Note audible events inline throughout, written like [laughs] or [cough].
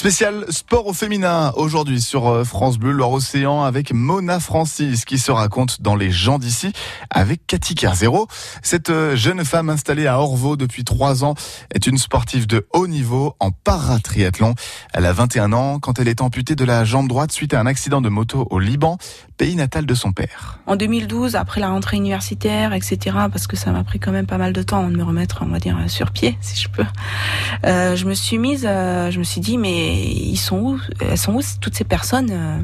Spécial sport au féminin aujourd'hui sur euh, France Bleu Loire-Océan avec Mona Francis qui se raconte dans Les gens d'ici avec Cathy Kerzero. Cette euh, jeune femme installée à Orvaux depuis trois ans est une sportive de haut niveau en paratriathlon. Elle a 21 ans quand elle est amputée de la jambe droite suite à un accident de moto au Liban, pays natal de son père. En 2012, après la rentrée universitaire, etc., parce que ça m'a pris quand même pas mal de temps de me remettre, on va dire, sur pied, [laughs] si je peux, euh, je me suis mise, je me suis dit, mais ils sont où Elles sont où toutes ces personnes euh,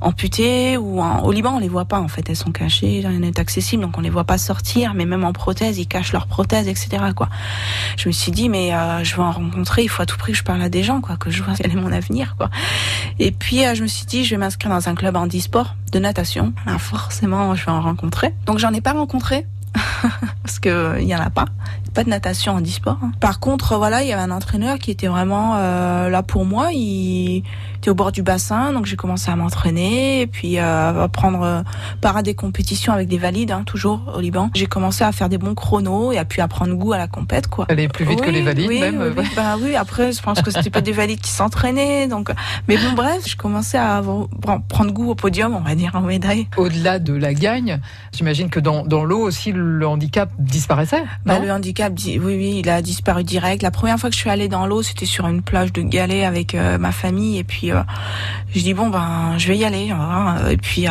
amputées ou au Liban on les voit pas en fait, elles sont cachées, rien n'est accessible donc on les voit pas sortir, mais même en prothèse ils cachent leurs prothèses etc quoi. Je me suis dit mais euh, je veux en rencontrer, il faut à tout prix que je parle à des gens quoi, que je vois [laughs] quel est mon avenir quoi. Et puis euh, je me suis dit je vais m'inscrire dans un club handisport de natation, forcément je vais en rencontrer. Donc j'en ai pas rencontré [laughs] parce que il y en a pas pas de natation en e-sport. Hein. Par contre, voilà, il y avait un entraîneur qui était vraiment euh, là pour moi. Il était au bord du bassin, donc j'ai commencé à m'entraîner et puis euh, à prendre euh, part à des compétitions avec des valides, hein, toujours au Liban. J'ai commencé à faire des bons chronos et à puis à prendre goût à la compète, quoi. Aller plus vite que les valides, oui, même. Oui, bah, oui, après, je pense que c'était pas des valides qui s'entraînaient, donc. Mais bon, bref, je commençais à prendre goût au podium, on va dire, en médaille. Au-delà de la gagne, j'imagine que dans, dans l'eau aussi, le handicap disparaissait. Bah, le handicap oui, oui, il a disparu direct. La première fois que je suis allée dans l'eau, c'était sur une plage de galets avec euh, ma famille. Et puis, euh, je dis, bon, ben, je vais y aller. Et puis, euh,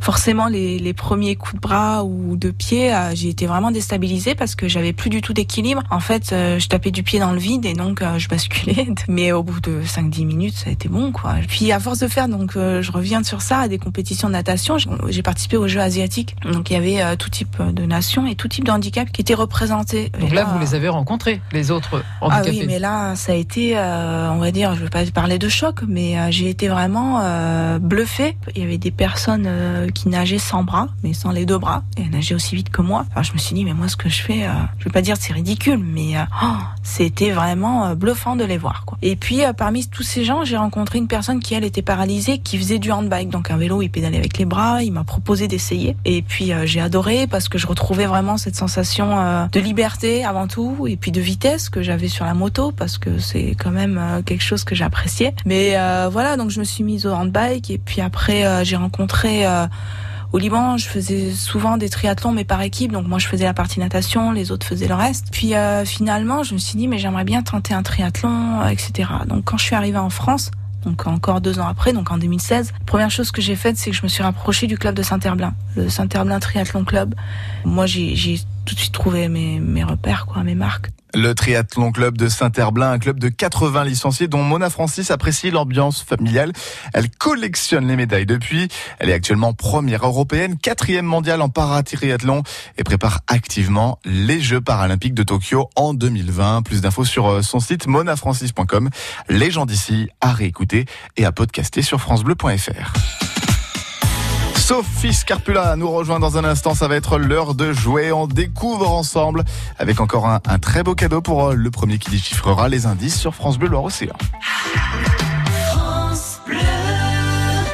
forcément, les, premiers coups de bras ou de pied, j'ai été vraiment déstabilisée parce que j'avais plus du tout d'équilibre. En fait, je tapais du pied dans le vide et donc je basculais. [laughs] Mais au bout de 5-10 minutes, ça a été bon, quoi. Puis, à force de faire, donc, je reviens sur ça, à des compétitions de natation, j'ai participé aux Jeux asiatiques. Donc, il y avait tout type de nations et tout type de handicap qui étaient représentés. Donc là, vous les avez rencontrés, les autres handicapés. Ah oui, mais là, ça a été, euh, on va dire, je ne veux pas parler de choc, mais euh, j'ai été vraiment euh, bluffée. Il y avait des personnes euh, qui nageaient sans bras, mais sans les deux bras, et elles nageaient aussi vite que moi. Alors je me suis dit, mais moi, ce que je fais, je veux pas dire c'est ridicule, mais oh, c'était vraiment bluffant de les voir. Quoi. Et puis, parmi tous ces gens, j'ai rencontré une personne qui, elle, était paralysée, qui faisait du handbike, donc un vélo, il pédalait avec les bras. Il m'a proposé d'essayer, et puis j'ai adoré parce que je retrouvais vraiment cette sensation de liberté avant tout, et puis de vitesse que j'avais sur la moto, parce que c'est quand même euh, quelque chose que j'appréciais. Mais euh, voilà, donc je me suis mise au handbike, et puis après euh, j'ai rencontré... Au Liban, je faisais souvent des triathlons, mais par équipe. Donc moi, je faisais la partie natation, les autres faisaient le reste. Puis finalement, je me suis dit, mais j'aimerais bien tenter un triathlon, etc. Donc quand je suis arrivée en France, donc encore deux ans après, donc en 2016. première chose que j'ai faite, c'est que je me suis rapprochée du club de Saint-Herblain, le Saint-Herblain Triathlon Club. Moi, j'ai tout de suite trouvé mes, mes repères, quoi, mes marques. Le Triathlon Club de Saint-Herblain, un club de 80 licenciés dont Mona Francis apprécie l'ambiance familiale. Elle collectionne les médailles depuis. Elle est actuellement première européenne, quatrième mondiale en paratriathlon et prépare activement les Jeux paralympiques de Tokyo en 2020. Plus d'infos sur euh, son site monafrancis.com. Les gens d'ici à réécouter et à podcaster sur francebleu.fr. Sophie Scarpula nous rejoint dans un instant. Ça va être l'heure de jouer. On découvre ensemble avec encore un, très beau cadeau pour euh, le premier qui déchiffrera les indices sur France Bleu Loire-Océan.